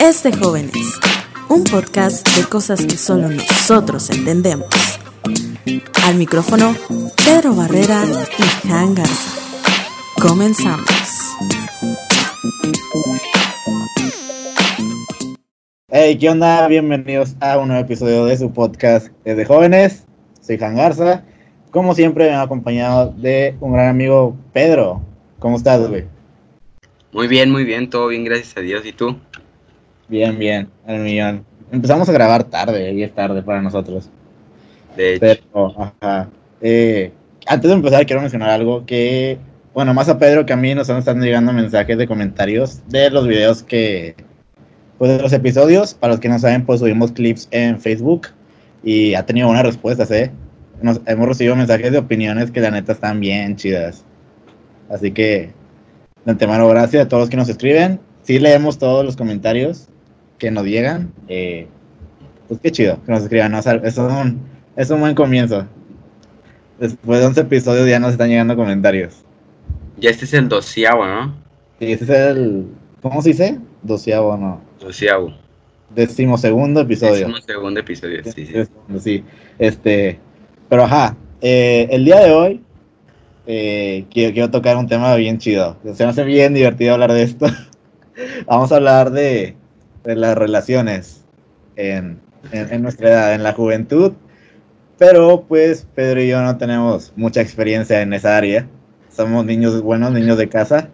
Es de jóvenes, un podcast de cosas que solo nosotros entendemos. Al micrófono, Pedro Barrera y Jan Garza. Comenzamos. Hey, ¿qué onda? Bienvenidos a un nuevo episodio de su podcast de jóvenes. Soy Jan Garza. Como siempre, me acompañado de un gran amigo, Pedro. ¿Cómo estás, güey? Muy bien, muy bien, todo bien, gracias a Dios. ¿Y tú? Bien, bien, al millón. Empezamos a grabar tarde, y es tarde para nosotros. De hecho, Pero, ajá. Eh, antes de empezar, quiero mencionar algo que, bueno, más a Pedro que a mí nos están llegando mensajes de comentarios de los videos que, pues de los episodios. Para los que no saben, pues subimos clips en Facebook y ha tenido buenas respuestas, ¿eh? Nos, hemos recibido mensajes de opiniones que la neta están bien chidas. Así que, de antemano, gracias a todos los que nos escriben. Sí leemos todos los comentarios que nos llegan. Eh, pues qué chido que nos escriban. ¿no? O sea, eso es un, es un buen comienzo. Después de 11 episodios ya nos están llegando comentarios. ya este es el doceavo, ¿no? Sí, ese es el. ¿Cómo se dice? Doceavo, no. Doceavo. Decimosegundo episodio. Décimo segundo episodio, sí, sí. Decimosegundo, sí. Este. Pero ajá. eh, el día de hoy. eh, quiero, quiero tocar un tema bien chido. Se me hace bien divertido hablar de esto. Vamos a hablar de, de las relaciones en, en, en nuestra edad, en la juventud. Pero pues Pedro y yo no tenemos mucha experiencia en esa área. Somos niños buenos, niños de casa.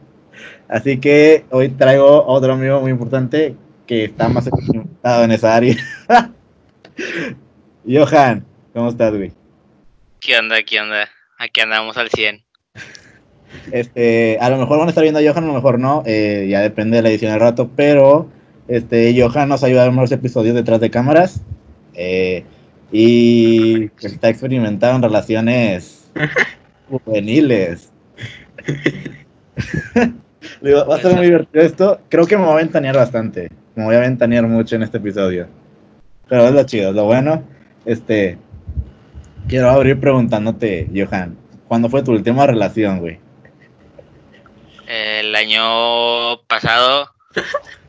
Así que hoy traigo a otro amigo muy importante que está más experimentado en esa área. Johan, ¿cómo estás, güey? ¿Qué onda? ¿Qué onda? Aquí andamos al 100. Este, a lo mejor van a estar viendo a Johan, a lo mejor no, eh, ya depende de la edición del rato, pero este, Johan nos ayuda en unos episodios detrás de cámaras eh, y está experimentado en relaciones juveniles. Digo, va a ser muy divertido esto. Creo que me voy a ventanear bastante. Me voy a ventanear mucho en este episodio. Pero es lo chido, es lo bueno. Este, quiero abrir preguntándote, Johan, ¿cuándo fue tu última relación, güey? El año pasado,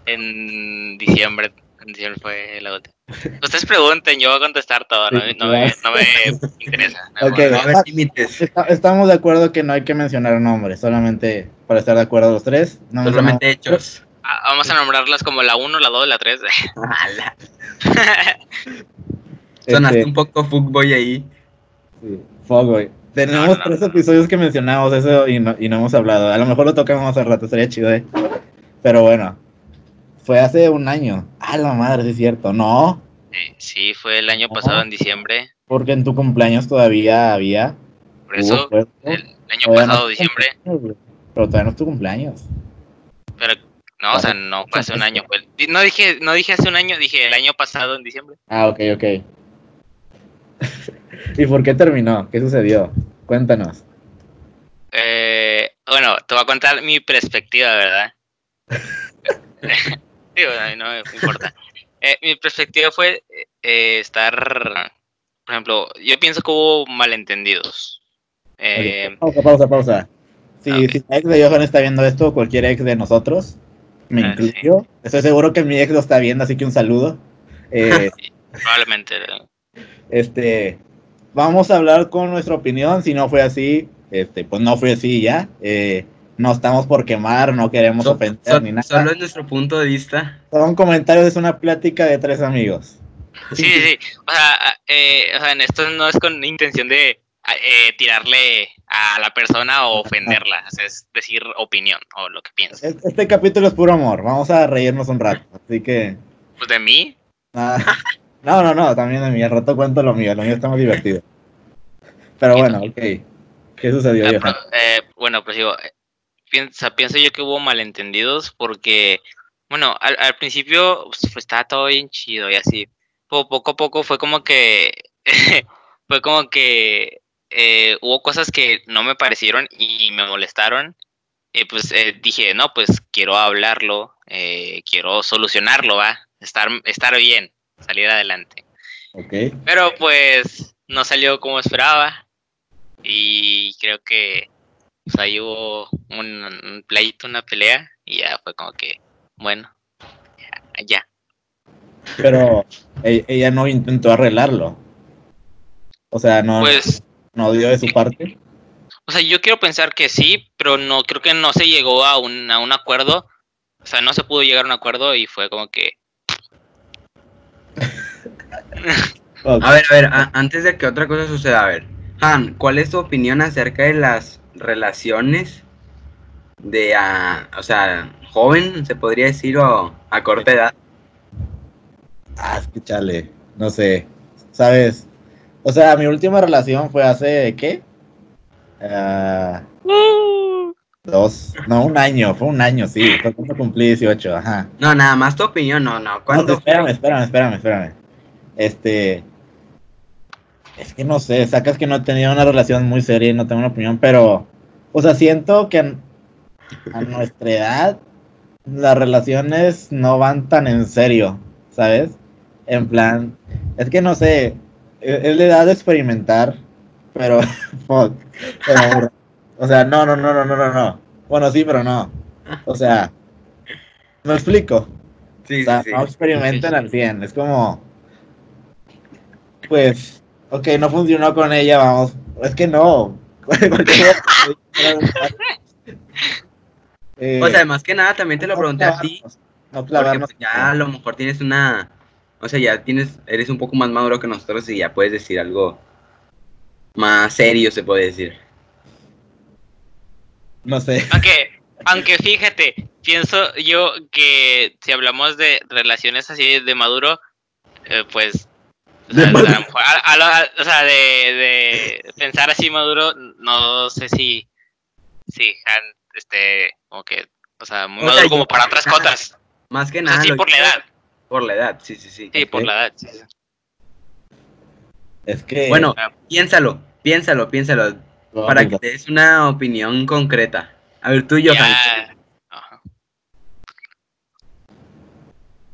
en diciembre, en diciembre fue la última. Ustedes pregunten, yo voy a contestar todo, no, no me, no me interesa. no, Ok. no. No haber límites. Está- estamos de acuerdo que no hay que mencionar nombres, solamente para estar de acuerdo los tres. No Solamente hechos. Ah, Vamos a nombrarlas como la 1, la 2, la 3. Ala. Sonaste Este, un poco fuckboy ahí. sí, fuck, güey. Tenemos No, no, tres no. episodios que mencionamos eso y no, y no hemos hablado. A lo mejor lo tocamos más al rato, sería chido, ¿eh? Pero bueno, fue hace un año. Ah, la madre, sí es cierto. No, Sí, fue el año pasado, en diciembre. porque en tu cumpleaños todavía había. Por eso, el año Todavía pasado, diciembre. Pero todavía no es tu cumpleaños. Pero, no, o sea, no fue hace un año. fue- no, dije, no dije hace un año, dije el año pasado, en diciembre. Ah, ok, ok. ¿Y por qué terminó? ¿Qué sucedió? Cuéntanos. Eh, bueno, te voy a contar mi perspectiva, ¿verdad? Digo, a mí no me importa. Eh, mi perspectiva fue eh, estar, por ejemplo, yo pienso que hubo malentendidos. Eh, Pausa, pausa, pausa. Si, ok. si la ex de Johan está viendo esto, cualquier ex de nosotros, me Ah, incluyo. Estoy seguro que mi ex lo está viendo, así que un saludo. Probablemente. este, vamos a hablar con nuestra opinión. Si no fue así, este, pues no fue así ya. Eh, no estamos por quemar, no queremos So- ofender so- ni nada. solo es nuestro punto de vista. Son comentarios, es una plática de tres amigos. Sí, sí, sí. O sea, eh, o sea, en esto no es con intención de eh, tirarle a la persona o ofenderla. O sea, es decir opinión o lo que pienso. Este, este capítulo es puro amor. Vamos a reírnos un rato. Así que. Pues de mí, Ah, no, no, no, también de mí. Al rato cuento lo mío. Lo mío está más divertido. Pero bueno, ok. ¿Qué sucedió, Ah, pero, eh, bueno, pues digo, piensa, pienso yo que hubo malentendidos porque, bueno, al, al principio pues, pues, estaba todo bien chido y así. Po- poco a poco fue como que, fue como que eh, hubo cosas que no me parecieron y me molestaron. Y pues eh, dije, no, pues quiero hablarlo, eh, quiero solucionarlo, va, estar, estar bien, salir adelante. Pero pues no salió como esperaba. Y creo que pues, ahí hubo un, un pleito, una pelea. Y ya fue como que, bueno, ya. ya. Pero e- ella no intentó arreglarlo. O sea, no, Pues, no dio de su parte. o sea, yo quiero pensar que sí, pero no creo que no se llegó a un, a un acuerdo. O sea, no se pudo llegar a un acuerdo y fue como que. A ver, a ver, a- antes de que otra cosa suceda, a ver. Han, ¿cuál es tu opinión acerca de las relaciones de, ah, o sea, joven, se podría decir, o a corta edad? Ah, es que chale, no sé, ¿sabes? O sea, mi última relación fue hace, ¿qué? Ah, dos, no, un año, fue un año, sí, fue cuando cumplí 18, ajá. No, nada más tu opinión, no, no. No, ¿Cuándo? espérame, espérame, espérame, espérame. Este, es que no sé, sacas que no he tenido una relación muy seria y no tengo una opinión, pero, o sea, siento que a, nuestra edad las relaciones no van tan en serio, ¿sabes? En plan, es que no sé, es es la edad de experimentar, pero, fuck, pero, o sea, no, no, no, no, no, no, no. Bueno, sí, pero no. O sea, me explico. Sí, O sea, sí, sí. no experimenten al 100. Es como. Pues. Ok, no funcionó con ella, vamos. Es que no. Eh, O sea, más que nada también te lo no pregunté a ti, No porque pues, ya a lo mejor tienes una, o sea, ya tienes, eres un poco más maduro que nosotros y ya puedes decir algo más serio, se puede decir. No sé. Aunque, aunque fíjate, pienso yo que si hablamos de relaciones así de maduro, eh, pues. O sea, a- a a- o de, de pensar así maduro, no sé si. Si Han, este, como que. O sea, muy maduro yo- como para otras cosas. Más que O sea, nada. sí, por la edad. Por la edad, sí, sí, sí. Sí, por la edad. sí, sí. Es que. Bueno, Ah. piénsalo, piénsalo, piénsalo, no, para pues, que te des una opinión concreta. A ver, tú. Ya. Ajá.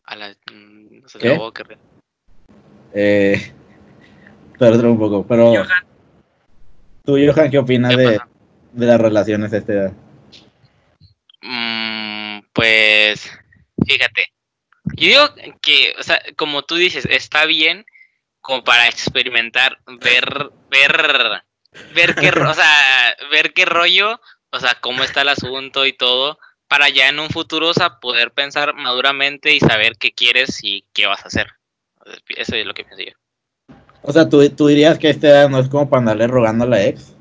A la. mm, No sé, ¿Qué? que re- Eh. Perdón un poco, pero. Johan. ¿Tú, Johan, qué opinas ¿Qué de, de las relaciones a esta edad? Mm, pues, fíjate. Yo digo que, o sea, como tú dices, está bien como para experimentar, ver, ver, ver qué, o sea, ver qué rollo, o sea, cómo está el asunto y todo, para ya en un futuro, o sea, poder pensar maduramente y saber qué quieres y qué vas a hacer. Eso es lo que pienso yo. O sea, ¿tú, tú dirías que esta edad no es como para andarle rogando a la ex.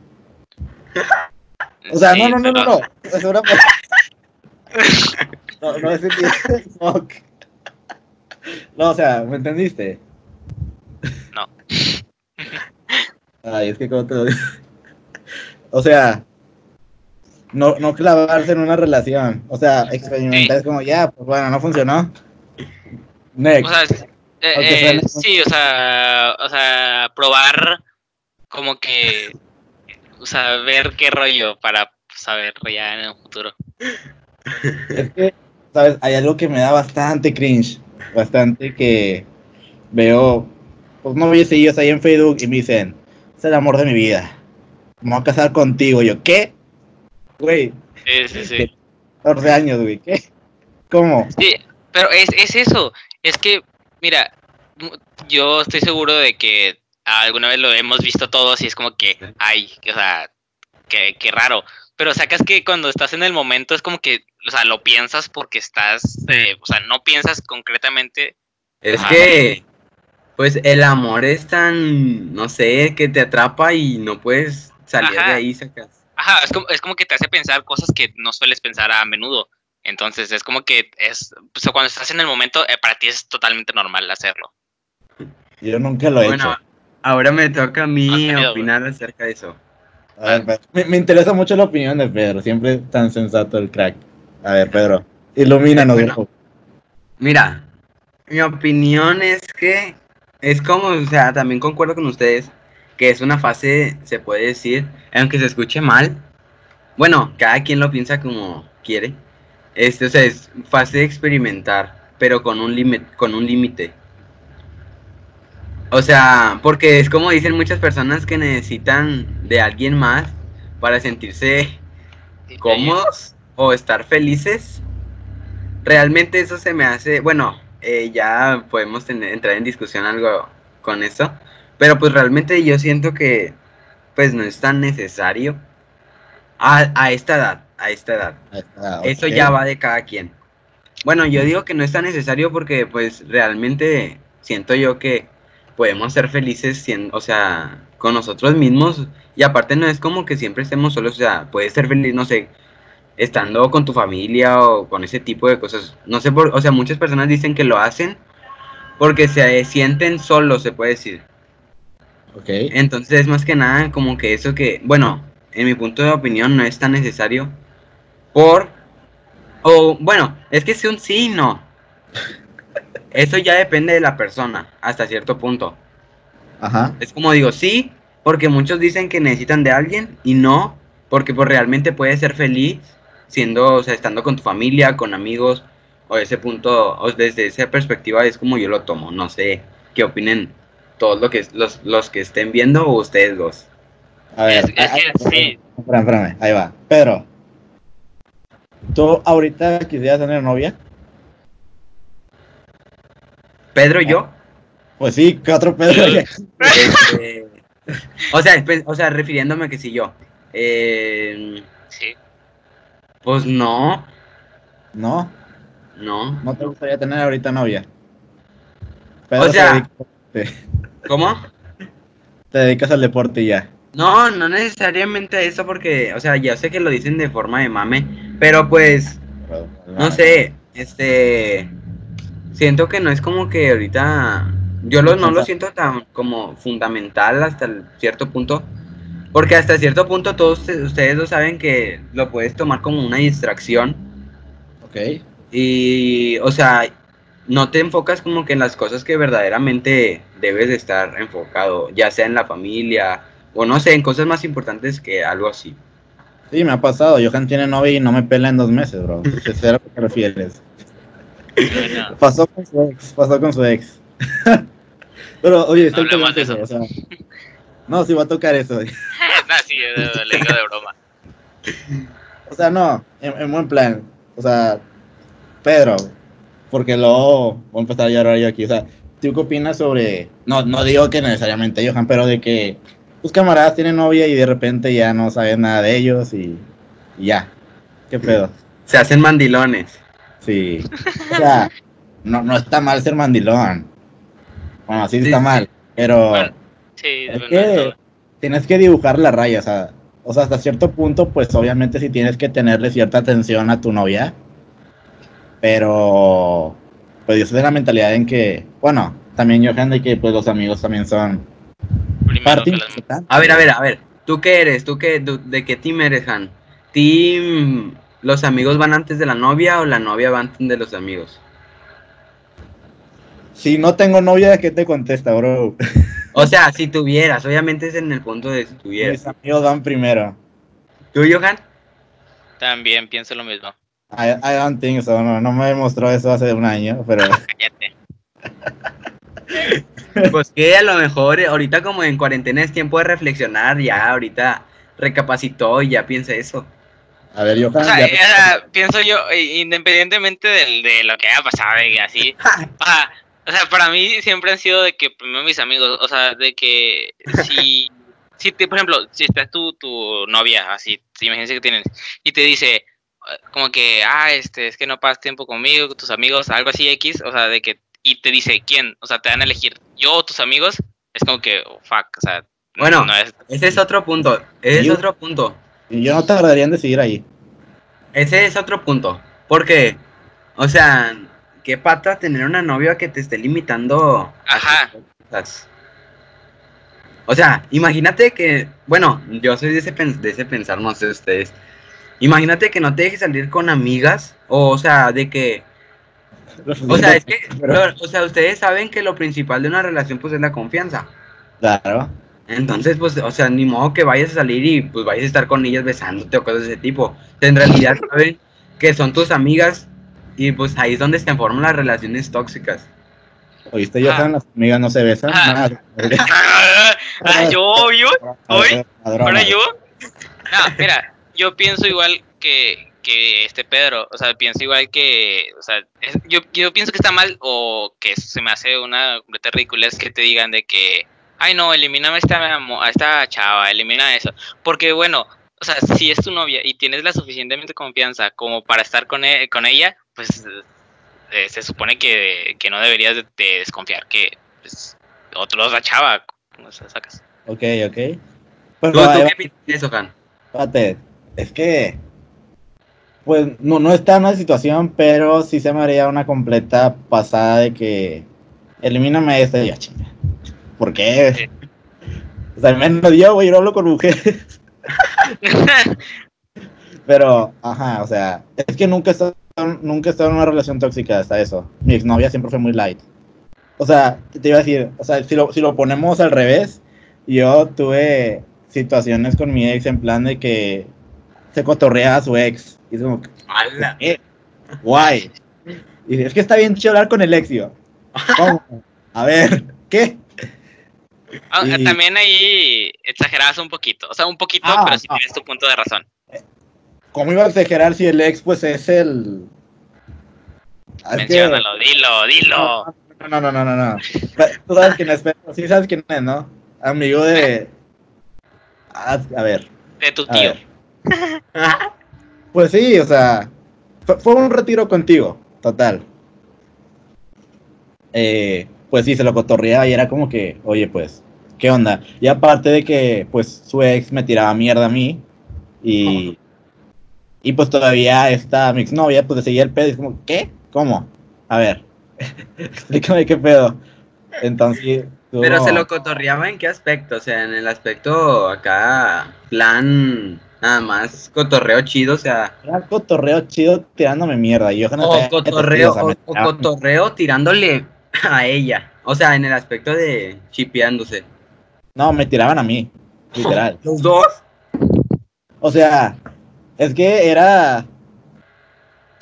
O sea, Sí, no, no, no, no, no. Es una... No, no es Fuck. No, o sea, ¿me entendiste? No. Ay, es que como te lo digo. O sea, no, no clavarse en una relación. O sea, experimentar es como, ya, pues bueno, no funcionó. Next. O sea, eh, eh, sí, o sea, o sea, probar como que, o sea, ver qué rollo para saber ya en el futuro. Es que, ¿sabes? Hay algo que me da bastante cringe. Bastante que veo, pues no ellos ahí en Facebook y me dicen, es el amor de mi vida. Me voy a casar contigo. Yo, ¿qué? Güey, Sí, sí, sí. 14 años, güey, ¿qué? ¿Cómo? Sí, pero es, es eso, es que, mira, mu- yo estoy seguro de que alguna vez lo hemos visto todos y es como que, ay, o sea, qué, qué raro. Pero sacas que cuando estás en el momento es como que, o sea, lo piensas porque estás, eh, o sea, no piensas concretamente. Es Ah. que, pues el amor es tan, no sé, que te atrapa y no puedes salir Ajá. de ahí, sacas. Ajá, es como, es como que te hace pensar cosas que no sueles pensar a menudo. Entonces es como que es, pues, cuando estás en el momento, eh, para ti es totalmente normal hacerlo. Yo nunca lo he Bueno, hecho. ahora me toca a mí tenido, opinar acerca de eso. A ver, Pedro, me, me interesa mucho la opinión de Pedro. Siempre tan sensato el crack. A ver, Pedro, ilumínanos Bueno. Mira, mi opinión es que es como, o sea, también concuerdo con ustedes que es una fase, se puede decir, aunque se escuche mal. Bueno, cada quien lo piensa como quiere. Este, o sea, es fase de experimentar, pero con un límite, con un límite. O sea, porque es como dicen muchas personas que necesitan de alguien más para sentirse cómodos o estar felices. Realmente eso se me hace, bueno, eh, ya podemos tener, entrar en discusión algo con eso, pero pues realmente yo siento que pues no es tan necesario a, a esta edad, a esta edad. Eso ya va de cada quien. Bueno, yo digo que no es tan necesario porque pues realmente siento yo que podemos ser felices, siendo, o sea, con nosotros mismos y aparte no es como que siempre estemos solos, o sea, puedes ser feliz, no sé, estando con tu familia o con ese tipo de cosas. No sé por, o sea, muchas personas dicen que lo hacen porque se sienten solos, se puede decir. Ok. Entonces, más que nada, como que eso que, bueno, en mi punto de opinión no es tan necesario por, o bueno, es que es un sí y no. Eso ya depende de la persona, hasta cierto punto. Ajá. Es como digo, sí, porque muchos dicen que necesitan de alguien y no, porque pues realmente puedes ser feliz siendo, o sea, estando con tu familia, con amigos, o ese punto, o desde esa perspectiva es como yo lo tomo. No sé qué opinen todos lo que, los, los que estén viendo o ustedes dos. A ver. Es- es ay, que ay, sí. Espérame, espérame, ahí va. Pedro, ¿tú ahorita quisieras tener novia? Pedro, yo. Pues sí, ¿qué otro Pedro? este, o sea, o sea, refiriéndome que si yo. Eh, Sí. pues no, No, no. no te gustaría tener ahorita novia. O se sea- dedica- te, ¿Cómo? te dedicas al deporte y ya. No, no necesariamente eso porque, o sea, ya sé que lo dicen de forma de mame, pero pues, no sé, este, siento que no es como que ahorita, yo lo, no lo siento tan como fundamental hasta cierto punto, porque hasta cierto punto todos ustedes- ustedes lo saben que lo puedes tomar como una distracción. Ok. y, o sea, no te enfocas como que en las cosas que verdaderamente debes de estar enfocado, ya sea en la familia o no sé, en cosas más importantes que algo así. Sí, me ha pasado. Johan tiene novia y no me pela en dos meses, bro. ¿Qué será a lo que te refieres? Pasó con su ex, pasó con su ex. Pero, oye, estoy No peleando eso, o sea, no, sí va a tocar eso. no, sí, le digo de broma. O sea, no, en, en buen plan. O sea, Pedro, porque luego voy a empezar a llorar yo aquí. O sea, ¿tú qué opinas sobre.? No, no digo que necesariamente Johan, pero de que tus camaradas tienen novia y de repente ya no sabes nada de ellos y, y ya. ¿Qué pedo? Se hacen mandilones. Sí. O sea, no, no está mal ser mandilón. Bueno, sí Sí, está mal, pero. Bueno, Sí, Es que tienes que dibujar la raya, o sea, o sea, hasta cierto punto, pues obviamente sí tienes que tenerle cierta atención a tu novia, pero pues yo soy de la mentalidad en que, bueno, también Johan de que pues los amigos también son primero parte que las- importante. A ver, a ver, a ver. ¿Tú qué eres? ¿Tú qué, de qué team eres, Han? ¿Team los amigos van antes de la novia o la novia va antes de los amigos? Si no tengo novia, ¿qué te contesta, bro? O sea, si tuvieras, obviamente es en el punto de si Mis tuvieras. amigos van primero. ¿Tú, Johan? También pienso lo mismo. I, I don't think so, no, no me demostró eso hace un año, pero Cállate. Pues que a lo mejor eh, ahorita como en cuarentena es tiempo de reflexionar, ya ahorita recapacitó y ya piensa eso. a ver, Johan, O sea, ya- eh, o sea, pienso yo, eh, independientemente de lo que haya pasado y así, o sea, o sea, para mí siempre han sido de que primero mis amigos, o sea, de que si, si te, por ejemplo, si estás tu, tu novia, así, imagínense que tienes, y te dice, eh, como que, ah, este, es que no pasas tiempo conmigo, con tus amigos, algo así X, o sea, de que, y te dice, ¿quién? O sea, te van a elegir, yo o tus amigos, es como que, oh, fuck, o sea, Bueno, no es, Ese es otro punto, ese es otro punto. yo no tardaría en decidir ahí. Ese es otro punto. Porque, o sea, qué pata tener una novia que te esté limitando. Ajá. cosas. O sea, imagínate que, bueno, yo soy de ese, de ese pensar, no sé ustedes. Imagínate que no te dejes salir con amigas, o, o sea, de que, o sea, es que, Pero- o sea, ustedes saben que lo principal de una relación, pues, es la confianza. Claro. Entonces, pues, o sea, ni modo que vayas a salir y pues vayas a estar con ellas besándote o cosas de ese tipo. En realidad saben que son tus amigas y pues ahí es donde se forman las relaciones tóxicas. ¿Oíste, Johan? Las amigas no se besan. Ah. Nada. Ah, yo, obvio. Hoy, ahora yo. No, mira, yo pienso igual que, que este Pedro. O sea, pienso igual que. O sea, es- yo, yo pienso que está mal o que se me hace una completa ridiculez que te digan de que. Ay, no, elimíname a esta, a esta chava, elimina eso. Porque, bueno, o sea, si es tu novia y tienes la suficientemente confianza como para estar con, e- con ella, pues eh, se supone que, que no deberías de, de desconfiar que pues, otro es la chava. O sea, sacas. Ok, ok. Pues, ¿Tú, va, tú va. qué piensas de eso, Han? Espérate, es que. Pues no, no está en una situación, pero sí se me haría una completa pasada de que. Elimíname esta y yo, chinga. ¿Por qué? O sea, al menos yo, güey, yo no hablo con mujeres. Pero, ajá, o sea, es que nunca he estado, nunca he estado en una relación tóxica hasta eso. Mi exnovia siempre fue muy light. O sea, te iba a decir, o sea, si lo, si lo ponemos al revés, yo tuve situaciones con mi ex en plan de que se cotorrea a su ex. Y es como, ¡Hala! ¿qué? Guay. Y dice, es que está bien chido hablar con el ex, y yo. ¿Cómo? A ver, ¿qué? Ah, Y- También ahí exagerabas un poquito, o sea, un poquito, Ah, pero sí ah. tienes tu punto de razón. ¿Cómo iba a exagerar si el ex, pues, es el... Es que- Menciónalo, dilo, dilo. No, no, no, no, no, no. Tú sabes quién es, pero sí sabes quién es, ¿no? Amigo de... A, a ver, De tu tío. Pues sí, o sea, fue, fue un retiro contigo, total. Eh, pues sí, se lo cotorreaba y era como que, oye, pues, ¿qué onda? Y aparte de que, pues, su ex me tiraba mierda a mí y, y pues todavía esta mi exnovia, pues, le seguía el pedo y es como, ¿qué? ¿Cómo? A ver, explícame qué pedo. Entonces, Pero se lo cotorreaba en qué aspecto, o sea, en el aspecto acá, plan, nada más, cotorreo chido, o sea, Era cotorreo chido tirándome mierda. Y yo no o cotorreo, o o, cotorreo tirándole a ella, o sea, en el aspecto de chipeándose. No, me tiraban a mí, literal. Los dos. O sea, es que era.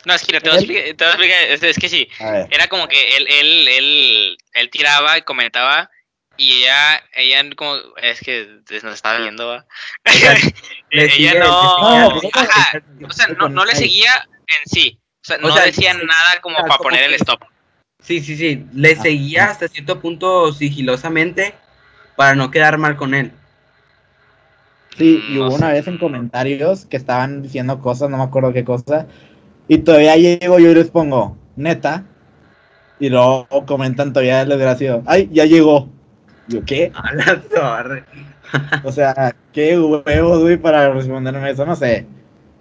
No, es que te voy a explicar, es, es que sí, A ver, era como que él, él, él, él tiraba y comentaba y ella, ella como, es que nos estaba viendo, ¿va? le ella sigue- no, le sigue- ajá, o sea, no, no le seguía en sí, o sea, O no sea, decía sí, nada como o para poner el stop. Sí, sí, sí, le Ah, seguía ah. hasta cierto punto sigilosamente para no quedar mal con él. sí, y no hubo una vez en comentarios que estaban diciendo cosas, no me acuerdo qué cosa. Y todavía llego yo y les pongo, neta. Y luego comentan todavía el desgraciado, ay, ya llegó. Yo, ¿qué? A la torre. O sea, qué huevos, güey, para responderme eso, no sé.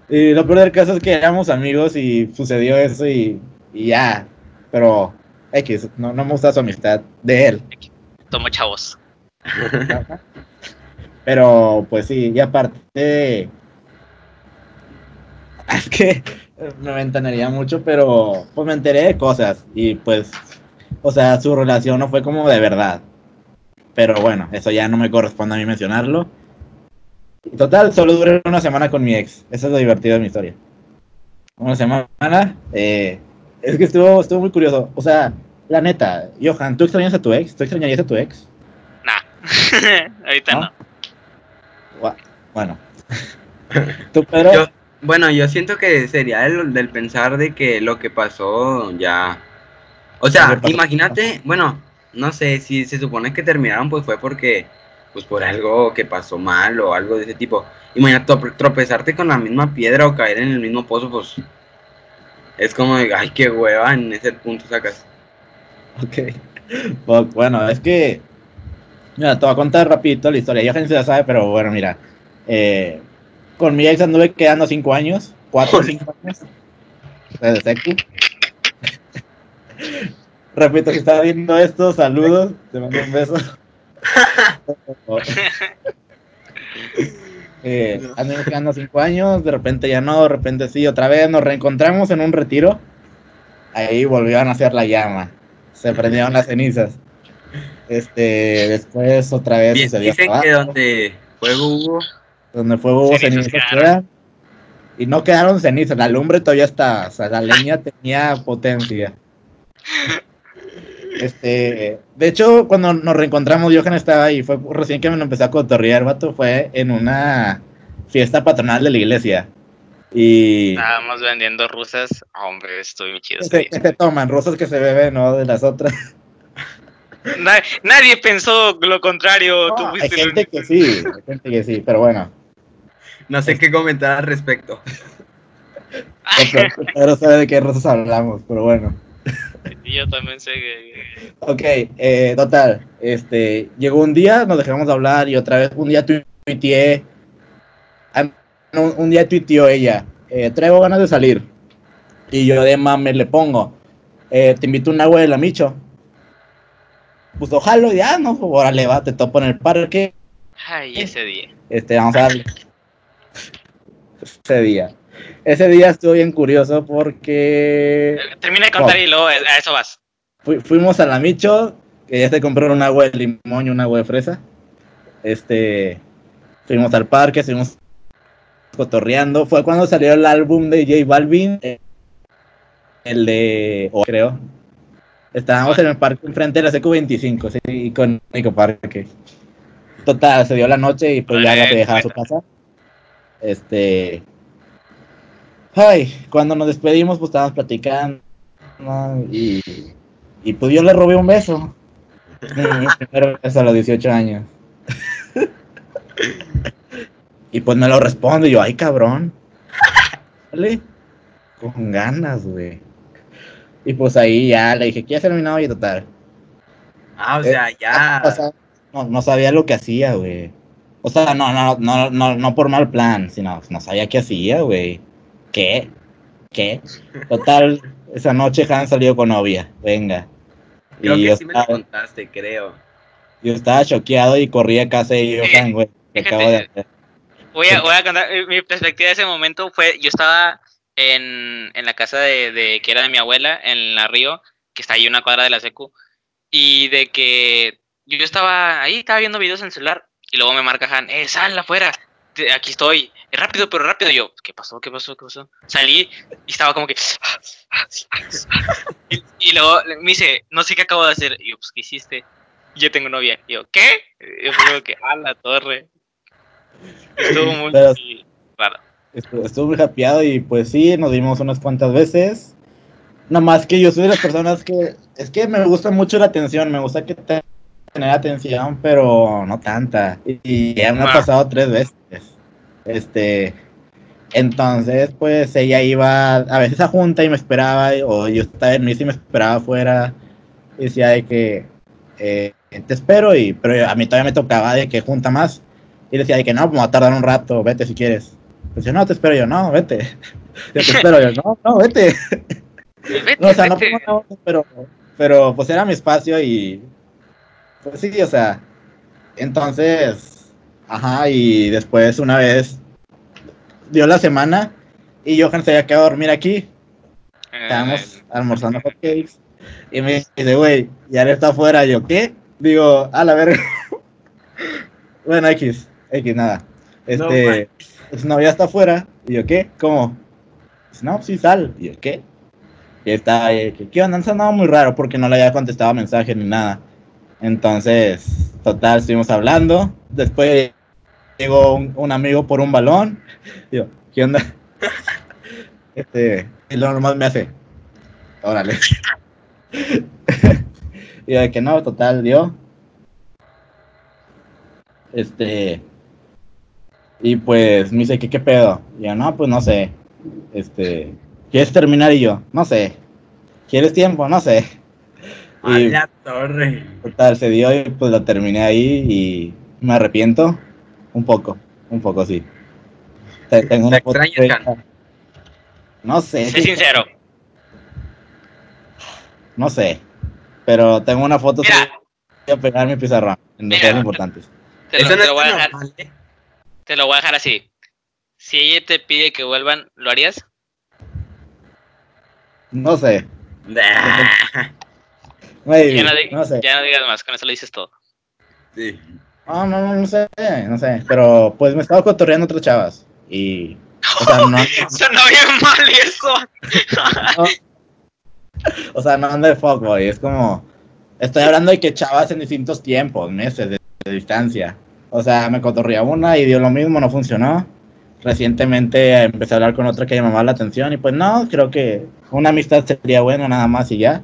Y lo peor del caso es que éramos amigos y sucedió eso y, y ya. Pero, X, no, no me gusta su amistad de él. Tomo chavos. Pero, pues sí, y aparte. Es que me ventanearía mucho, pero pues me enteré de cosas. Y pues, o sea, su relación no fue como de verdad. Pero bueno, eso ya no me corresponde a mí mencionarlo. Total, solo duré una semana con mi ex. Eso es lo divertido de mi historia. Una semana. eh, es que estuvo, estuvo muy curioso. O sea, la neta, Johan, ¿tú extrañas a tu ex? ¿Tú extrañarías a tu ex? Nah, ahorita ¿No? no. Bueno. ¿Tú, Pedro? Yo- bueno, yo siento que sería el del pensar de que lo que pasó ya. O sea, imagínate, bueno, no sé, si se supone que terminaron, pues fue porque, pues por algo que pasó mal o algo de ese tipo. Imagínate trope- tropezarte con la misma piedra o caer en el mismo pozo, pues es como de, ay, qué hueva, en ese punto sacas. Ok. Pues, bueno, es que. Mira, te voy a contar rapidito la historia. Johan se la sabe, pero bueno, mira. eh, con mi ex anduve quedando cinco años. Cuatro o cinco años. Desde secu. Repito, si estás viendo esto, saludos. Te mando un beso. eh, anduvimos quedando cinco años. De repente ya no, de repente sí. Otra vez nos reencontramos en un retiro. Ahí volvió a nacer la llama. Se prendieron las cenizas. Este, después otra vez Bien, sucedió dicen abajo, que donde fuego hubo, donde fue hubo Cenizas cenizas quedaron. Y no quedaron cenizas, la lumbre todavía está, o sea, la leña tenía potencia. Este, de hecho, cuando nos reencontramos, Johan estaba ahí, fue recién que me lo empecé a cotorrear, vato, fue en una fiesta patronal de la iglesia. Y... Estábamos vendiendo rusas, hombre, estoy muy chido. Que, se toman, rosas que se beben, ¿no? De las otras. nadie pensó lo contrario. hay gente que sí, hay gente que sí, pero bueno. No sé qué comentar al respecto. Pero sabe de qué rosas hablamos, pero bueno. Yo también sé que... Ok, eh, total, este, llegó un día, nos dejamos de hablar y otra vez un día tuiteé, ah, un, día tuiteó ella, eh, traigo ganas de salir. Y yo de mame le pongo, eh, te invito a un agua de la Micho. Pues ojalá, ya, no, órale, va, te topo en el parque. Ay, ese día. Este, vamos a darle. ese día. Ese día estuvo bien curioso porque. Termina de contar y luego a eso vas. fuimos a la Micho, que ya se compraron un agua de limón y un agua de fresa. Este. Fuimos al parque, estuvimos cotorreando. Fue cuando salió el álbum de J Balvin. El de. creo. Estábamos en el parque enfrente de la CQ25, sí, icónico parque. Total, se dio la noche y pues ya la dejaba a su casa. Este Ay, cuando nos despedimos, pues estábamos platicando. Y, y pues yo le robé un beso. Mi primero beso a los 18 años. y pues me lo responde. Y yo, ay, cabrón. Dale. Con ganas, güey. Y pues ahí ya le dije, ¿quieres ser mi novio? Total. Ah, o sea, eh, ya. no, no sabía lo que hacía, güey. O sea, no, no, no, no, no por mal plan, sino no sabía qué hacía, güey. ¿Qué? ¿Qué? Total, esa noche Han salió con novia. Venga. Creo y que sí me lo contaste, creo. Yo estaba choqueado y corrí a casa de Johan, güey. Voy a, voy a contar, eh, mi perspectiva de ese momento fue, yo estaba en, en la casa de, de, que era de mi abuela, en la Río, que está ahí una cuadra de la secu, y de que yo estaba ahí, estaba viendo videos en el celular, y luego me marca Han, eh, sal afuera, aquí estoy, rápido, pero rápido. yo, ¿qué pasó? ¿Qué pasó? ¿Qué pasó? Salí y estaba como que. y, luego me dice, no sé qué acabo de hacer. Y yo, pues, ¿qué hiciste? Y yo tengo novia. Y yo, ¿qué? Y yo creo que, a la torre. Estuvo muy raro. Estuvo, muy happyado y pues sí, nos vimos unas cuantas veces. Nada más que yo soy de las personas que. Es que me gusta mucho la atención, me gusta que te tener atención, pero no tanta. Y ya me ha ah. pasado tres veces. Este, entonces, pues ella iba a veces a junta y me esperaba, o yo estaba en mí y me esperaba afuera. Y decía de que eh, te espero, y, pero a mí todavía me tocaba de que junta más. Y decía de que no, pues, vamos a tardar un rato, vete si quieres. Pues yo no, te espero yo, no, vete. Yo te espero yo, no, no, vete. no, o sea, no, pero, pero pues era mi espacio y pues sí, o sea, entonces Ajá, y después una vez dio la semana y Johan se había quedado a dormir aquí. Estábamos almorzando hot cakes. Y me dice, güey, ya él está afuera. Yo, ¿qué? Digo, a la verga. bueno, X, X, nada. Este, pues, no, ya está afuera. Y yo, ¿qué? ¿Cómo? no, sí, sal. Y yo, ¿qué? Y está, ¿qué onda? No muy raro porque no le había contestado mensaje ni nada. Entonces, total, estuvimos hablando. Después llegó un, amigo por un balón. Digo, ¿qué onda? Este, y lo normal me hace, órale. y de que no, total, dio. Este, y pues me dice, ¿qué, qué pedo? Y yo, no, pues no sé. Este, ¿quieres terminar? Y yo, no sé. ¿Quieres tiempo? No sé. Y, la torre. Total, se dio y pues lo terminé ahí y me arrepiento. Un poco, un poco sí. Tengo una foto No sé. Sé sincero. No sé. Pero tengo una foto Mira. voy a pegar mi pizarrón en cosas importantes. Te lo, te lo voy a dejar. Te lo voy a dejar así. Si ella te pide que vuelvan, ¿lo harías? No sé. ya, no no sé. ya no digas más, con eso lo dices todo. Sí. No, no, no, no sé, no sé. Pero pues me estaba cotorreando otras chavas. Y. O sea, no. Sonó bien mal eso. o sea, no anda de fuckboy. Es como. Estoy hablando de que chavas en distintos tiempos, meses de, de distancia. O sea, me cotorría una y dio lo mismo, no funcionó. Recientemente empecé a hablar con otra que me llamaba la atención y pues no, creo que una amistad sería buena nada más y ya.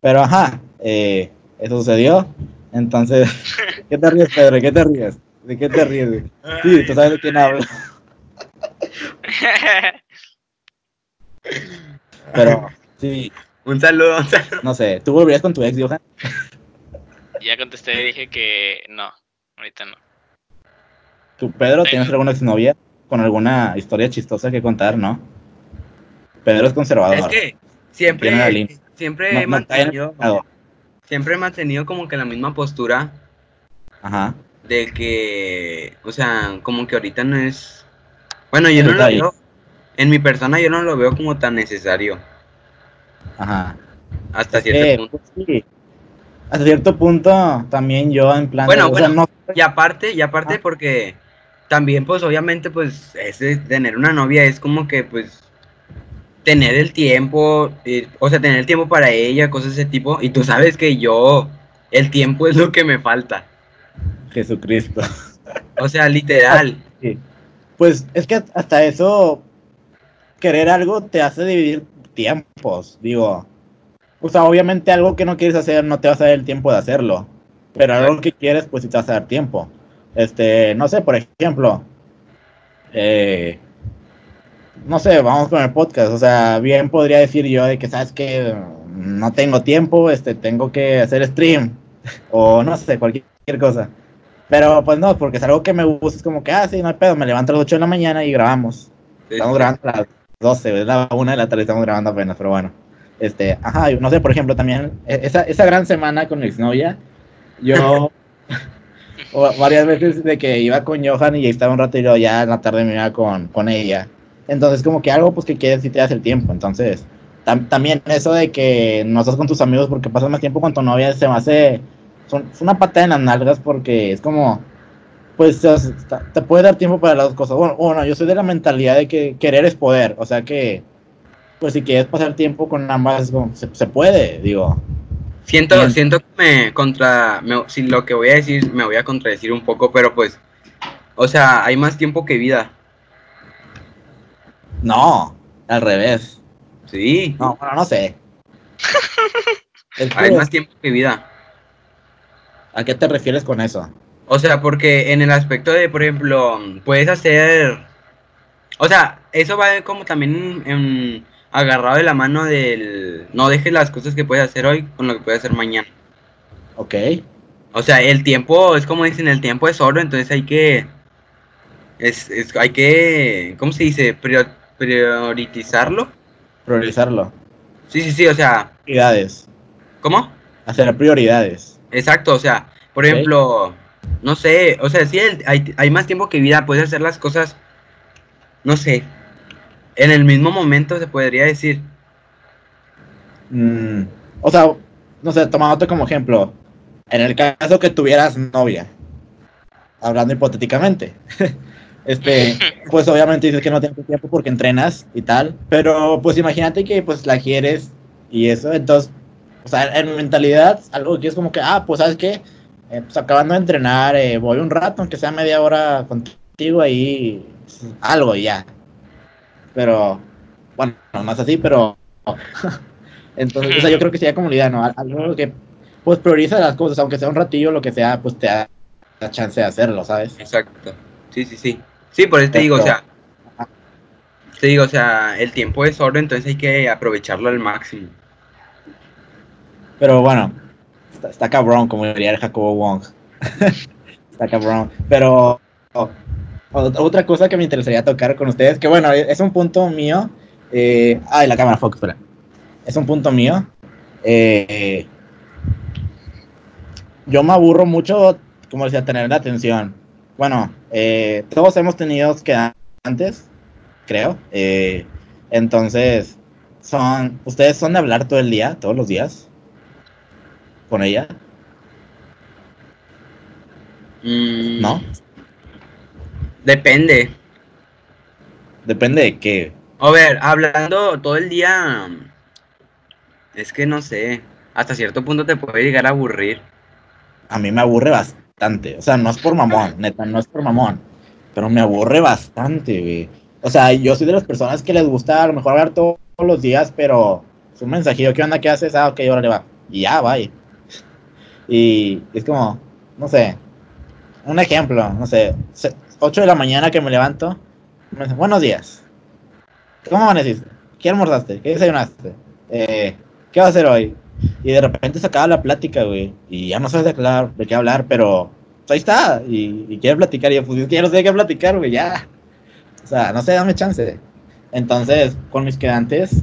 Pero ajá, eh, eso sucedió. Entonces, ¿qué te ríes, Pedro? ¿Qué te ríes? ¿De qué te ríes? güey? Sí, tú sabes de quién hablo. Pero, sí, Un saludo, un saludo. no sé. ¿Tú volverías con tu ex, Johan? ya contesté y dije que no, ahorita no. ¿Tú, Pedro, tienes alguna exnovia con alguna historia chistosa que contar, no? Pedro es conservador. Es que siempre, Tiene la línea. siempre No- he mantenido, siempre he mantenido como que la misma postura Ajá. de que, o sea, como que ahorita no es, bueno, yo no lo veo, en mi persona yo no lo veo como tan necesario, Ajá. hasta cierto punto. pues sí. Hasta cierto punto, también yo en plan. Bueno, de- o sea, bueno. no- Y aparte, y aparte Ah. porque también, pues, obviamente, pues, ese tener una novia es como que, pues, tener el tiempo, eh, o sea, tener el tiempo para ella, cosas de ese tipo, y tú sabes que yo, el tiempo es lo que me falta, Jesucristo. o sea, literal, Sí. Pues es que hasta eso, querer algo te hace dividir tiempos. Digo, o sea, obviamente algo que no quieres hacer no te vas a dar el tiempo de hacerlo. Pero algo que quieres, pues sí te vas a dar tiempo. Este, no sé, por ejemplo, eh, no sé, vamos con el podcast. O sea, bien podría decir yo de que, ¿sabes que No tengo tiempo, este, tengo que hacer stream. O no sé, cualquier cosa. Pero pues no, porque es algo que me gusta, es como que, ah, sí, no hay pedo, me levanto a las 8 de la mañana y grabamos. Estamos grabando a las 12, es la 1 de la tarde, estamos grabando apenas, pero bueno. Este, ajá, yo no sé, por ejemplo, también, e- esa, esa gran semana con mi exnovia, yo varias veces de que iba con Johan y estaba un rato y luego ya en la tarde me iba con, con ella. Entonces, como que algo pues que quieres si te das el tiempo. Entonces, tam- también eso de que no estás con tus amigos porque pasas más tiempo con tu novia se me hace son, es una patada en las nalgas porque es como, pues te puede dar tiempo para las dos cosas. Bueno, bueno, yo soy de la mentalidad de que querer es poder, o sea que, pues si quieres pasar tiempo con ambas, como, se, se puede, digo. Siento, Bien. siento que me contra, me- si lo que voy a decir me voy a contradecir un poco, pero pues, o sea, hay más tiempo que vida, No, al revés. sí, No, bueno, no sé. Hay más tiempo que vida. ¿A qué te refieres con eso? O sea, porque en el aspecto de, por ejemplo, puedes hacer, o sea, eso va como también en- agarrado de la mano del, no dejes las cosas que puedes hacer hoy con lo que puedes hacer mañana. Ok. O sea, el tiempo, es como dicen, el tiempo es oro, entonces hay que, es, es- hay que, ¿cómo se dice? Prior- priorizarlo. Priorizarlo. Sí, sí, sí, o sea, Prioridades. ¿cómo? Hacer prioridades. Exacto, o sea, por ejemplo, no sé, o sea, sí el- hay, hay más tiempo que vida, puedes hacer las cosas, no sé, en el mismo momento se podría decir. Mm, o sea, no sé, tomándote como ejemplo, en el caso que tuvieras novia, hablando hipotéticamente, este, pues obviamente dices que no tienes tiempo porque entrenas y tal, pero pues imagínate que pues la quieres y eso, entonces, o sea, en mentalidad, algo que es como que, ah, pues sabes qué, Eh, pues acabando de entrenar, eh, voy un rato, aunque sea media hora contigo ahí, pues, algo ya. Pero, bueno, no es así, pero entonces, o sea, yo creo que sería como la idea, ¿no? Al- Algo que, pues, prioriza las cosas, aunque sea un ratillo, lo que sea, pues, te da la chance de hacerlo, ¿sabes? Exacto. Sí, sí, sí. Sí, por eso te digo, o sea, te digo, o sea, el tiempo es oro, entonces hay que aprovecharlo al máximo. Pero bueno, está, está cabrón, como diría el Jacobo Wong. está cabrón. Pero o- o- otra cosa que me interesaría tocar con ustedes, que bueno, es un punto mío. Eh, ay, la cámara, Fox, espera. Es un punto mío. Eh, yo me aburro mucho, como decía, tener la atención. Bueno, eh, todos hemos tenido que antes, creo. Eh, entonces, son, ¿ustedes son de hablar todo el día, todos los días? ¿Con ella? Mm, ¿No? Depende. Depende de qué. A ver, hablando todo el día, es que no sé. hasta cierto punto te puede llegar a aburrir. A mí me aburre bastante. O sea, no es por mamón, neta, no es por mamón. Pero me aburre bastante, güey. O sea, yo soy de las personas que les gusta a lo mejor hablar todos los días, pero es un mensajillo, ¿qué onda? ¿Qué haces? Ah, ok, órale, va. Y ya, bye. Y es como, no sé, un ejemplo, no sé, 8 de la mañana que me levanto, me dicen, buenos días. ¿Cómo amaneciste? ¿Qué almorzaste? ¿Qué desayunaste? Eh, ¿Qué vas a hacer hoy? Y de repente se acaba la plática, güey. Y ya no sabes de, hablar, de qué hablar, pero pues, ahí está. Y, y platicar. Y yo, pues ya no sé de qué platicar, güey, ya. O sea, no sé, dame chance. Entonces, con mis quedantes,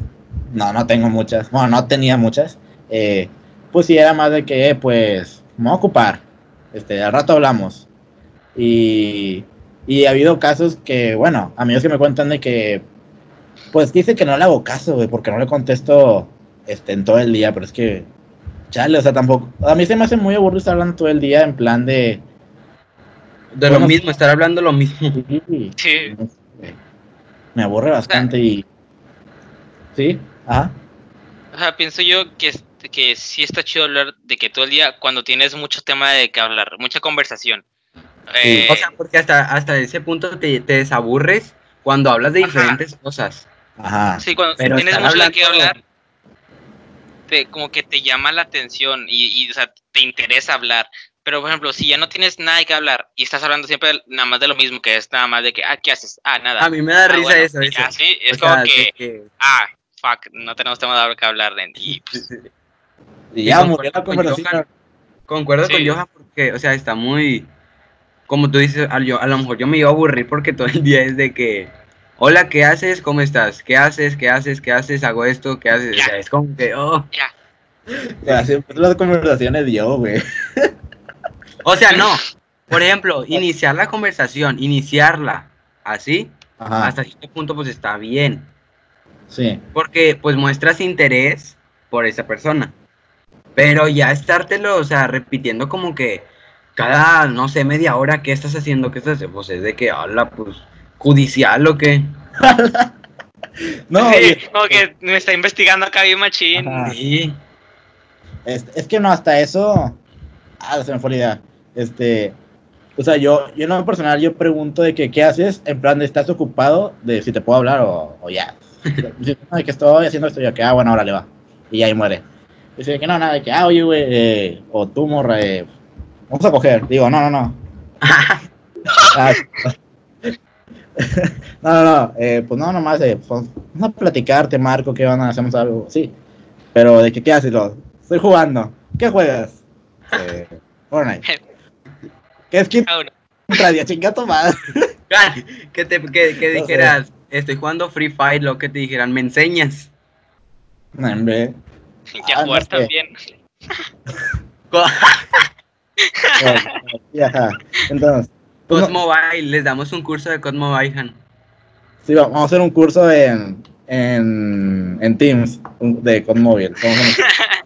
no, no tengo muchas. Bueno, no tenía muchas. Eh, pues sí, era más de que, pues, me voy a ocupar. Este, al rato hablamos. Y, y ha habido casos que, bueno, amigos que me cuentan de que, pues dice que no le hago caso, güey, porque no le contesto este, en todo el día, pero es que, chale, o sea, tampoco. A mí se me hace muy aburrido estar hablando todo el día en plan de. De Bueno, lo mismo, estar hablando lo mismo. Sí, Sí. me aburre bastante y. Sí, ajá. O sea, pienso yo que, es- que sí está chido hablar de que todo el día, cuando tienes mucho tema de que hablar, mucha conversación. Eh, O sea, porque hasta, hasta ese punto te, te desaburres cuando hablas de Ajá. diferentes cosas. Ajá. sí, cuando pero tienes mucho de qué hablando- hablar, te, como que te llama la atención y, y, o sea, te interesa hablar. Pero, por ejemplo, si ya no tienes nada de qué hablar y estás hablando siempre nada más de lo mismo, que es nada más de que, ah, ¿qué haces? Ah, nada. A mí me da Ah, risa bueno, eso. así, es O como sea, que, que- ah, fuck, no tenemos tema de que hablar. de- Y, pues, Y Y ya murió la con conversación. Johan. Concuerdo Sí. con Johan porque, o sea, está muy, como tú dices, a, yo- a lo mejor yo me iba a aburrir porque todo el día es de que, hola, ¿qué haces? ¿Cómo estás? ¿Qué haces? ¿Qué haces? ¿Qué haces? Hago esto, ¿qué haces? Ya. O sea, es como que, oh. O sea, siempre las conversaciones yo, güey. O sea, no. Por ejemplo, iniciar la conversación, iniciarla así, Ajá. hasta cierto punto pues está bien. Sí. Porque pues muestras interés por esa persona. Pero ya estártelo, o sea, repitiendo como que cada, no sé, media hora, ¿qué estás haciendo? ¿Qué estás haciendo? Pues es de que habla, pues, judicial o qué. No, sí, como que me está investigando acá bien machín. Sí. es, es que no, hasta eso. Ah, se me fue la idea. Este. O sea, yo, yo en lo personal, yo pregunto de que, ¿qué haces? En plan de, ¿estás ocupado? De si te puedo hablar o, o ya. No, de que estoy haciendo esto, yo que, ah, bueno, ahora le va. Y ahí muere. Dice que no, nada, de que, ah, oye, güey, eh, o tú, morra, eh, vamos a coger. Digo, no, no, no. Ah, no, no, no, eh, pues no, nomás, eh, pues, vamos a platicar, te marco, ¿qué van a hacemos algo? Sí, pero de que, ¿qué haces? Lo, estoy jugando. ¿Qué juegas? Eh, Fortnite. ¿Qué es que Ah, Dios? Chinga tu madre. que te que, que No sé. dijeras, estoy jugando Free Fire, lo que te dijeran, ¿me enseñas? No, hombre. ya Ah, no jugar sé. también. Sí, ajá. Entonces, pues, COD no, Mobile, les damos un curso de COD Mobile, Han. sí, vamos a hacer un curso en, en, en Teams de a-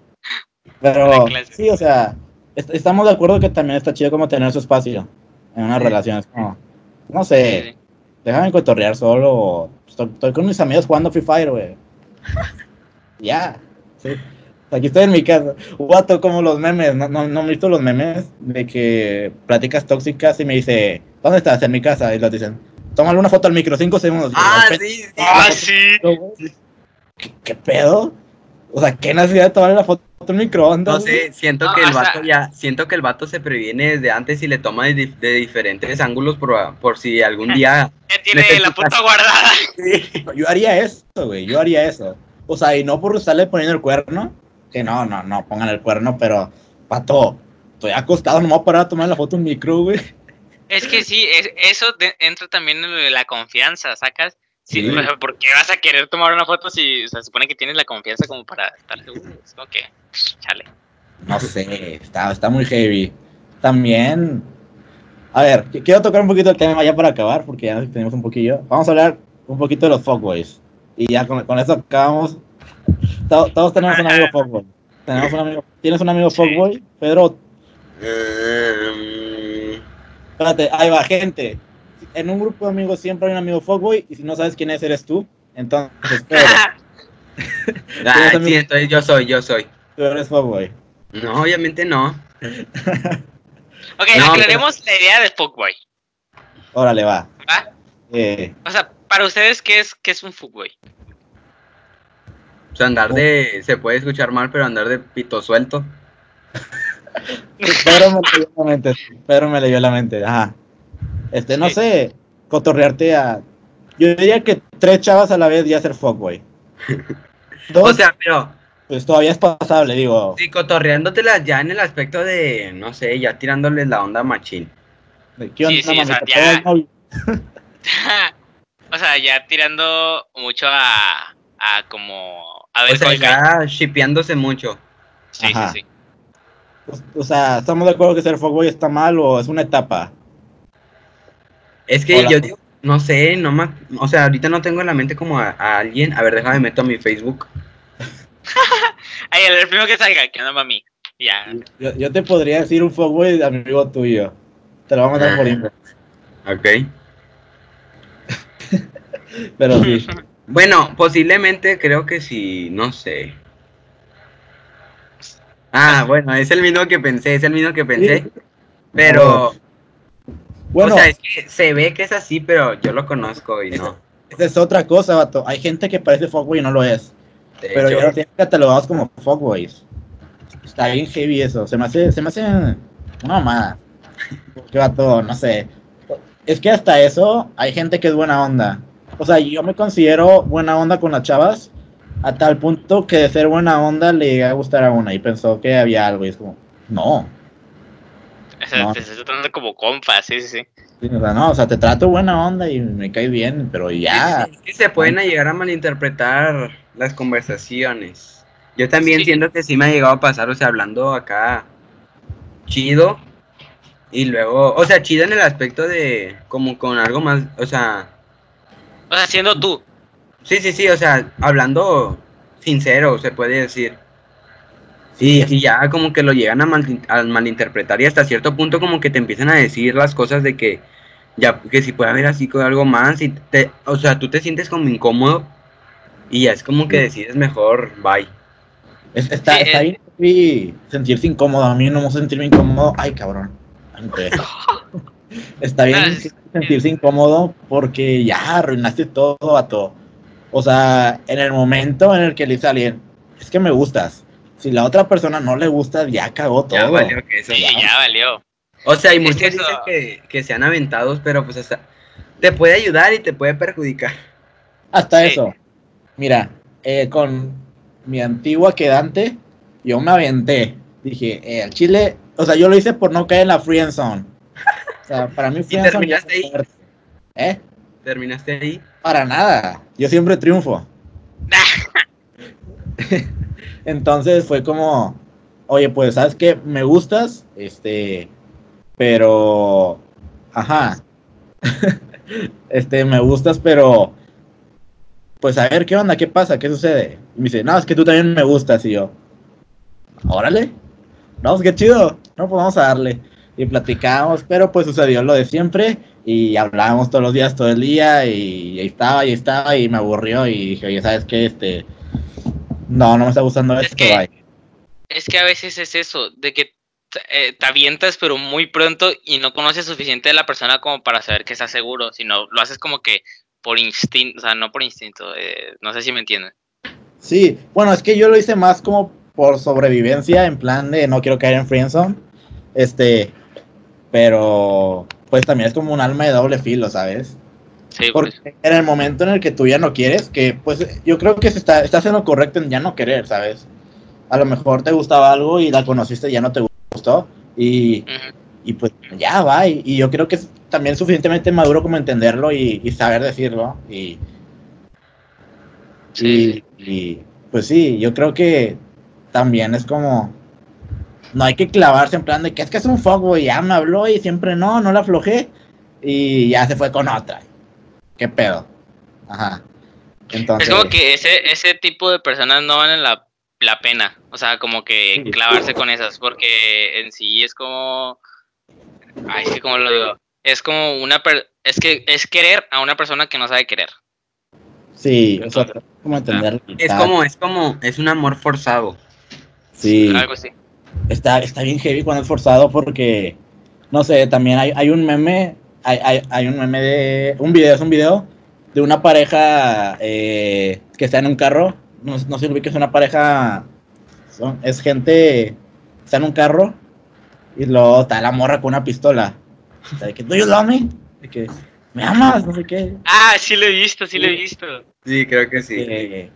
Pero sí, o sea, est- estamos de acuerdo que también está chido como tener su espacio en una Sí. relación. es como, no sé, déjame cotorrear solo. estoy con mis amigos jugando Free Fire, güey. ya, sí. Aquí estoy en mi casa. Guato, como los memes. ¿No, no, no han visto los memes de que pláticas tóxicas y me dice, ¿dónde estás? En mi casa. Y los dicen, tómale una foto al micro, cinco segundos. Ah, sí, sí. Ah, sí. ¿Qué, qué pedo? O sea, ¿qué necesidad de tomar la foto al microondas? No sé, siento No, que el vato ya, siento que el vato se previene desde antes y le toma de, dif- de diferentes ángulos por, por si algún día. Ya tiene la puta guardada. Yo haría eso, güey. Yo haría eso. O sea, y no por estarle poniendo el cuerno. Que no, no, no, pongan el cuerno, pero, pato, estoy acostado, no me voy a parar a tomar la foto en micro, güey. Es que sí, es- eso de- entra también en la confianza, ¿sacas? Sí, Sí. o sea, ¿Por qué vas a querer tomar una foto si o sea, se supone que tienes la confianza como para estar seguro? Es como que, chale. No sé, está, está muy heavy. También, a ver, qu- quiero tocar un poquito el tema ya para acabar, porque ya tenemos un poquillo. Vamos a hablar un poquito de los fuckboys. Y ya con, con eso acabamos. To- todos tenemos un amigo fuckboy. Tenemos un amigo, ¿Tienes un amigo fuckboy? Pedro, Mm, espérate, ahí va, gente. En un grupo de amigos siempre hay un amigo fuckboy, y si no sabes quién es, eres tú. Entonces, Pedro, ah, ¿Tienes sí, entonces yo soy, yo soy. tú eres fuckboy. No, obviamente no. Ok, No, aclaremos la idea del fuckboy. Órale, va. ¿va? Eh, O sea, para ustedes, ¿qué es, qué es un fuckboy? O sea, andar de. Se puede escuchar mal, pero andar de pito suelto. Pedro me leyó la mente. Pedro me leyó la mente. Ajá. Este, no Sí. sé, cotorrearte a. Yo diría que tres chavas a la vez ya ser fuckboy. Dos, O sea, pero pues todavía es pasable, digo. sí, cotorreándotelas ya en el aspecto de, no sé, ya tirándoles la onda machín. ¿Qué onda, Sí, sí, o sea, mamita? ya- ¿Traes novio? o sea, ya tirando mucho a, a como... A ver O sea, ya shipeándose mucho. Sí, Ajá. sí, sí. O sea, ¿estamos de acuerdo que ser fuckboy está mal o es una etapa? Es que Hola. yo digo, no sé, no me, o sea, ahorita no tengo en la mente como a, a alguien. A ver, déjame meto a mi Facebook. Ay, el, el primero que salga, que no mami. Ya. Yo, yo te podría decir un fuckboy amigo tuyo. Te lo vamos a mandar por inbox. Ok. Pero sí. Bueno, posiblemente creo que sí, no sé. Ah, bueno, es el mismo que pensé, es el mismo que pensé. Pero, Bueno, o sea, es que se ve que es así, pero yo lo conozco y no. esa es otra cosa, vato. Hay gente que parece fuckboy y no lo es. De Pero hecho, ya lo tienen catalogados como fuckboys. Está bien heavy eso. Se me hace, se me hace una mamada. Porque vato, no sé. Es que hasta eso hay gente que es buena onda. O sea, yo me considero buena onda con las chavas a tal punto que de ser buena onda le llegué a gustar a una y pensó que había algo y es como, no. O sea, No. te estás tratando como compa, sí, sí, sí. Sí, O sea, no, o sea, te trato buena onda y me caes bien, pero ya. que se pueden llegar a malinterpretar las conversaciones. Yo también Sí. siento que sí me ha llegado a pasar, o sea, hablando acá chido y luego, o sea, chido en el aspecto de como con algo más, o sea, O sea, siendo tú. sí, sí, sí, o sea, hablando sincero, se puede decir. Sí, Y ya como que lo llegan a, mal- a malinterpretar y hasta cierto punto como que te empiezan a decir las cosas de que ya que si puede haber así con algo más y te, o sea, tú te sientes como incómodo y ya es como que decides mejor bye. Es- está, está eh. bien heavy sentirse incómodo. A mí no me sentirme incómodo. Ay, cabrón. Está bien Ah, es- sentirse incómodo porque ya arruinaste todo a todo. O sea, en el momento en el que le dice a alguien, es que me gustas. Si la otra persona no le gusta, ya cagó todo. Ya valió que eso. Sí, ya valió. O sea, y Es muchos que eso- dicen que, que sean aventados, pero pues hasta te puede ayudar y te puede perjudicar. Hasta Sí. eso. Mira, eh, con mi antigua quedante, yo me aventé. Dije, eh, al chile, o sea, yo lo hice por no caer en la friend zone. O sea, para mí zone ya terminaste ahí? ¿Eh? Terminaste ahí. Para nada. Yo siempre triunfo. Entonces fue como, oye, pues, ¿sabes qué? Me gustas, este, pero, ajá, este, me gustas, pero, pues, a ver, ¿qué onda? ¿Qué pasa? ¿Qué sucede? Y me dice, no, es que tú también me gustas, y yo, órale, no, pues, qué chido, no, pues, vamos a darle. Y platicamos, pero, pues, sucedió lo de siempre, y hablábamos todos los días, todo el día, y ahí estaba, y estaba, y me aburrió, y dije, oye, ¿sabes qué? Este, no, no me está gustando Es esto, que- bye. Es que a veces es eso, de que te, eh, te avientas pero muy pronto y no conoces suficiente de la persona como para saber que estás seguro, sino lo haces como que por instinto, o sea, no por instinto, eh, no sé si me entienden. Sí, bueno, es que yo lo hice más como por sobrevivencia, en plan de no quiero caer en friendzone, este, pero pues también es como un alma de doble filo, ¿sabes? Sí, pues, Porque en el momento en el que tú ya no quieres, que pues yo creo que se está, estás en lo correcto en ya no querer, ¿sabes? A lo mejor te gustaba algo y la conociste y ya no te gustó, y, y pues ya va, y, y yo creo que es también suficientemente maduro como entenderlo y, y saber decirlo, y, Sí, y, y, pues sí, yo creo que también es como. No hay que clavarse en plan de que es que es un fuckboy, ya me habló y siempre no, no la aflojé. Y ya se fue con otra. ¿Qué pedo? Ajá. Entonces. Es como que ese, ese tipo de personas no valen la, la pena, o sea, como que clavarse con esas, porque en sí es como, ay, es que como lo digo, es como una, per- es que es querer a una persona que no sabe querer. Sí, o sea, como entenderlo. Es como, es como, es un amor forzado. Sí. Algo así. Está, está bien heavy cuando es forzado porque, no sé, también hay, hay un meme, hay, hay, hay un meme de, un video, es un video de una pareja eh, que está en un carro, no, no sé que es una pareja, son- es gente, está en un carro y luego está la morra con una pistola. De que, ¿do you love me? De que, ¿me amas? No sé qué. Ah, sí lo he visto, sí lo he visto. Sí, creo que sí. Eh,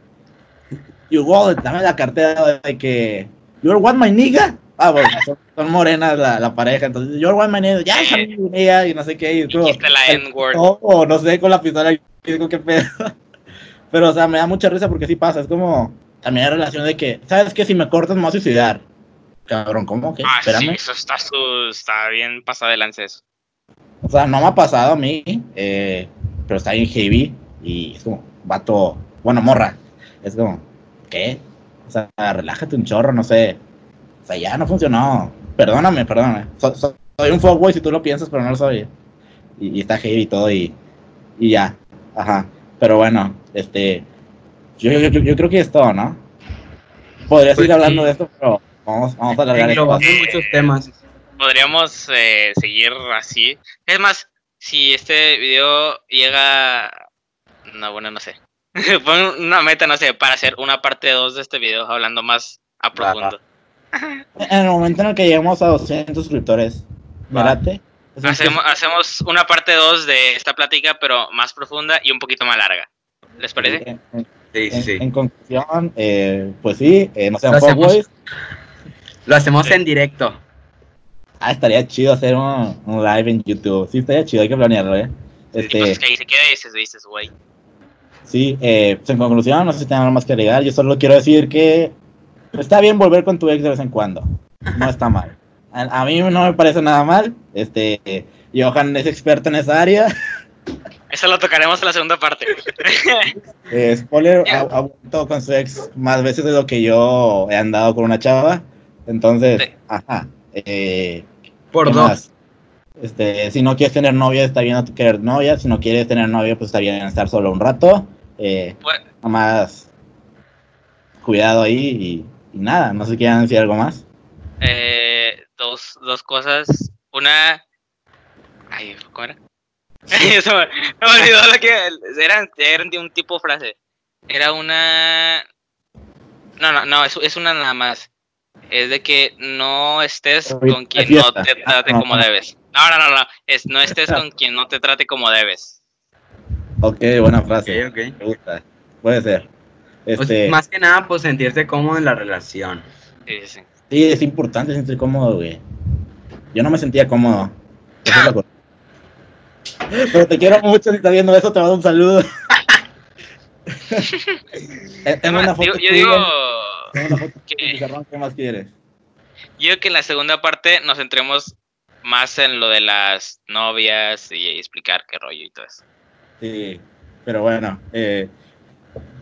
you wallet, dame la cartera de que you're what my nigga. Ah, bueno, son, son morenas la, la pareja, entonces you're what my nigga, ya, yeah, nigga, y no sé qué, y Dijiste la N-word. o no sé, con la pistola, y digo, qué pedo. Pero, o sea, me da mucha risa porque sí pasa, es como, también hay relación de que, ¿sabes qué? Si me cortas me voy a suicidar. Cabrón, ¿cómo? ¿Qué? Ah, sí, eso está, su, está bien pasado de lance eso. O sea, no me ha pasado a mí, eh, pero está bien heavy y es como, vato, bueno, morra, es como, ¿qué? O sea, relájate un chorro, no sé. O sea, ya no funcionó. Perdóname, perdóname. So- so- soy un fuckboy si tú lo piensas, pero no lo soy. Y, y está heavy y todo y, y ya. Ajá. Pero bueno, este, yo, yo, yo, yo creo que es todo, ¿no? Podría Pues seguir hablando sí. de esto, pero vamos, vamos a alargar esto. Englobamos Eh, muchos temas. Podríamos eh, seguir así. Es más, si este video llega... No, bueno, no sé. Pon una meta, no sé, para hacer una parte 2 de este video hablando más a Va, profundo. En el momento en el que lleguemos a 200 suscriptores, un- Hacemos, hacemos una parte 2 de esta plática, pero más profunda y un poquito más larga. ¿Les parece? Sí, sí, en- sí. en conclusión, eh, pues sí, eh, no sean Lo hacemos. Lo hacemos en directo. Ah, estaría chido hacer un, un live en YouTube. Sí, estaría chido, hay que planearlo, ¿eh? Este, pues que ahí se queda y dices, dices, güey. Sí, eh, pues en conclusión, no sé si tengan algo más que agregar. Yo solo quiero decir que está bien volver con tu ex de vez en cuando. No está mal. A, a mí no me parece nada mal. Este, eh, Johan es experto en esa área. Eso lo tocaremos en la segunda parte. Eh, spoiler, ha, ha vuelto con su ex más veces de lo que yo he andado con una chava. Entonces, Sí. ajá. Eh, Por ¿qué dos. más? Este, si no quieres tener novia, está bien no querer novia. Si no quieres tener novia, pues está bien estar solo un rato. Eh, Pues- nada más cuidado ahí y, y nada. No sé si quieren decir algo más. Eh, dos, dos cosas. Una. Ay, ¿cómo era? Se me, me olvidó lo que. Era, era de un tipo de frase. Era una. No, no, no, es, es una nada más. Es de que no estés con quien no te trate Ah, como debes. No, no, no, no. Es, no estés con quien no te trate como debes. Ok, buena frase. Ok, ok. Me gusta. Puede ser. Pues, Este, más que nada, pues sentirse cómodo en la relación. Sí, sí, sí. Sí, es importante sentir cómodo, güey. Yo no me sentía cómodo. Eso es. Pero te quiero mucho, si estás viendo eso, te mando un saludo. Tengo Además, una foto digo- yo digo. tengo una foto que- ¿qué más quieres? Yo creo que en la segunda parte nos centremos más en lo de las novias y explicar qué rollo y todo eso. Sí, pero bueno, eh,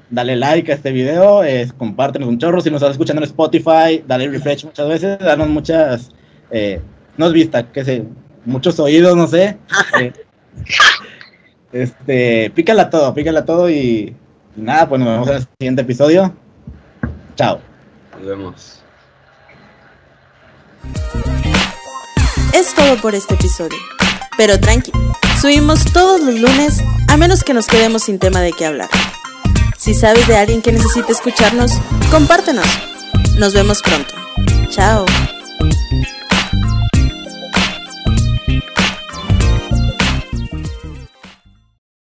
dale like a este video, eh, compártenos un chorro, si nos estás escuchando en Spotify, dale refresh muchas veces, danos muchas, eh, no es vista, que sé, muchos oídos, no sé. eh, este, pícala todo, pícala todo y, y nada, pues nos vemos en el siguiente episodio. Chao. Nos vemos. Es todo por este episodio. Pero tranqui, subimos todos los lunes a menos que nos quedemos sin tema de qué hablar. Si sabes de alguien que necesite escucharnos, compártenos. Nos vemos pronto. Chao.